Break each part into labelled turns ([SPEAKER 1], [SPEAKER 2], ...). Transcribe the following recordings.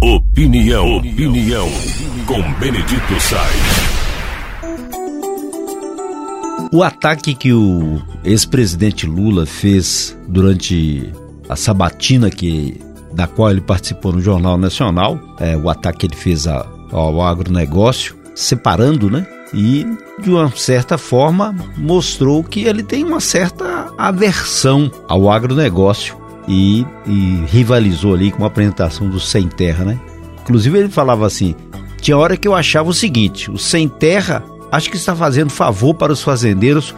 [SPEAKER 1] Opinião, opinião, com Benedito Sainz.
[SPEAKER 2] O ataque que o ex-presidente Lula fez durante a sabatina que da qual ele participou no Jornal Nacional, é, o ataque que ele fez ao agronegócio, separando, né? E de uma certa forma mostrou que ele tem uma certa aversão ao agronegócio e, e rivalizou ali com a apresentação do Sem Terra, né? Inclusive ele falava assim: tinha hora que eu achava o seguinte, o Sem Terra acho que está fazendo favor para os fazendeiros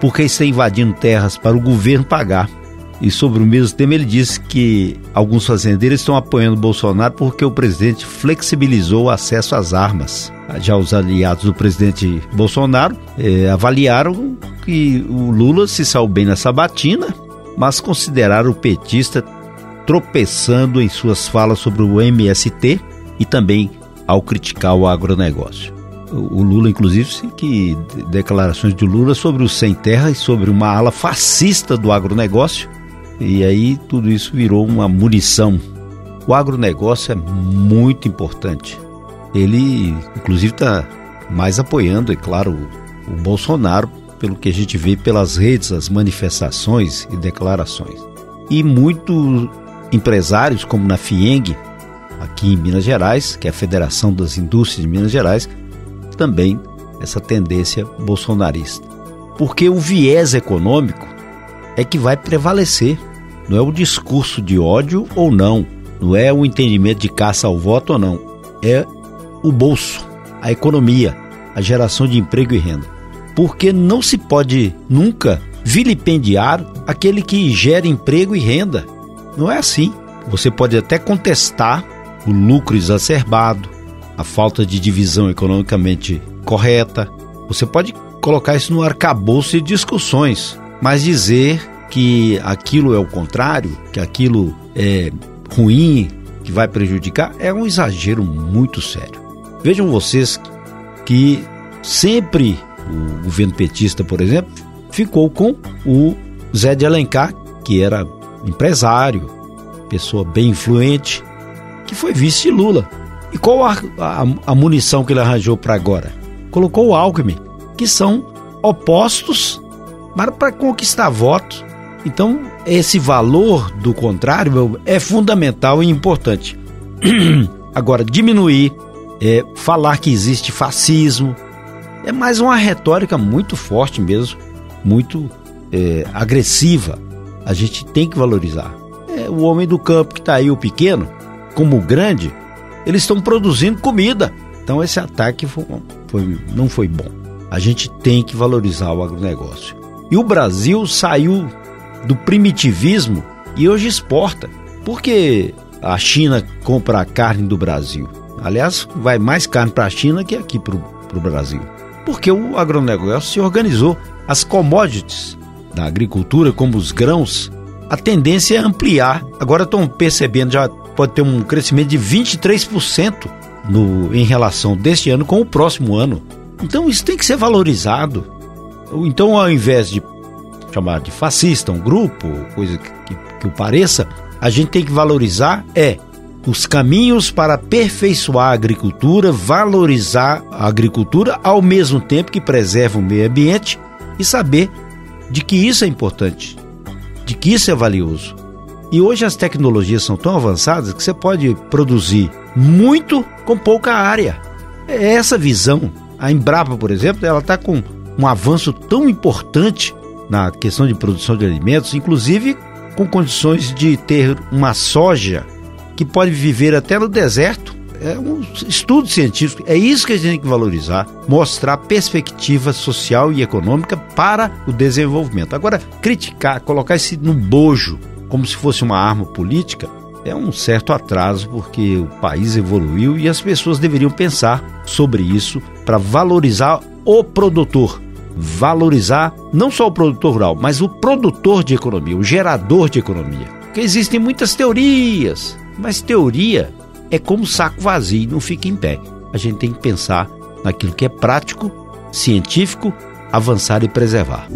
[SPEAKER 2] porque está invadindo terras para o governo pagar. E sobre o mesmo tema, ele disse que alguns fazendeiros estão apoiando Bolsonaro porque o presidente flexibilizou o acesso às armas. Já os aliados do presidente Bolsonaro eh, avaliaram que o Lula se saiu bem na sabatina, mas consideraram o petista tropeçando em suas falas sobre o MST e também ao criticar o agronegócio. O Lula, inclusive, que declarações de Lula sobre o sem terra e sobre uma ala fascista do agronegócio e aí tudo isso virou uma munição. O agronegócio é muito importante. Ele, inclusive, está mais apoiando, é claro, o, Bolsonaro, pelo que a gente vê pelas redes, as manifestações e declarações. E muitos empresários, como na FIENG, aqui em Minas Gerais, que é a Federação das Indústrias de Minas Gerais, também essa tendência bolsonarista. Porque o viés econômico é que vai prevalecer. Não é o discurso de ódio ou não, não é o entendimento de caça ao voto ou não, é o bolso, a economia, a geração de emprego e renda. Porque não se pode nunca vilipendiar aquele que gera emprego e renda. Não é assim. Você pode até contestar o lucro exacerbado, a falta de divisão economicamente correta. Você pode colocar isso no arcabouço de discussões, mas dizer que aquilo é o contrário, que aquilo é ruim, que vai prejudicar, é um exagero muito sério. Vejam vocês que sempre o governo petista, por exemplo, ficou com o Zé de Alencar, que era empresário, pessoa bem influente, que foi vice de Lula. E qual a, a, a munição que ele arranjou para agora? Colocou o Alckmin, que são opostos, mas para conquistar votos então, esse valor do contrário é fundamental e importante. Agora, diminuir, é, falar que existe fascismo, é mais uma retórica muito forte mesmo, muito é, agressiva. A gente tem que valorizar. É, o homem do campo que está aí, o pequeno, como o grande, eles estão produzindo comida. Então esse ataque foi, foi, não foi bom. A gente tem que valorizar o agronegócio. E o Brasil saiu do primitivismo e hoje exporta. Por que a China compra a carne do Brasil? Aliás, vai mais carne para a China que aqui para o Brasil. Porque o agronegócio se organizou. As commodities da agricultura, como os grãos, a tendência é ampliar. Agora estão percebendo, já pode ter um crescimento de 23% no, em relação deste ano com o próximo ano. Então isso tem que ser valorizado. Então, ao invés de chamar de fascista, um grupo, coisa que, que, que o pareça, a gente tem que valorizar é os caminhos para aperfeiçoar a agricultura, valorizar a agricultura ao mesmo tempo que preserva o meio ambiente e saber de que isso é importante, de que isso é valioso. E hoje as tecnologias são tão avançadas que você pode produzir muito com pouca área. É essa visão. A Embrapa, por exemplo, ela está com um avanço tão importante na questão de produção de alimentos, inclusive com condições de ter uma soja que pode viver até no deserto. É um estudo científico. É isso que a gente tem que valorizar, mostrar perspectiva social e econômica para o desenvolvimento. Agora, criticar, colocar isso no bojo como se fosse uma arma política, é um certo atraso porque o país evoluiu e as pessoas deveriam pensar sobre isso para valorizar o produtor valorizar não só o produtor rural, mas o produtor de economia, o gerador de economia. Porque existem muitas teorias, mas teoria é como saco vazio, não fica em pé. A gente tem que pensar naquilo que é prático, científico, avançar e preservar.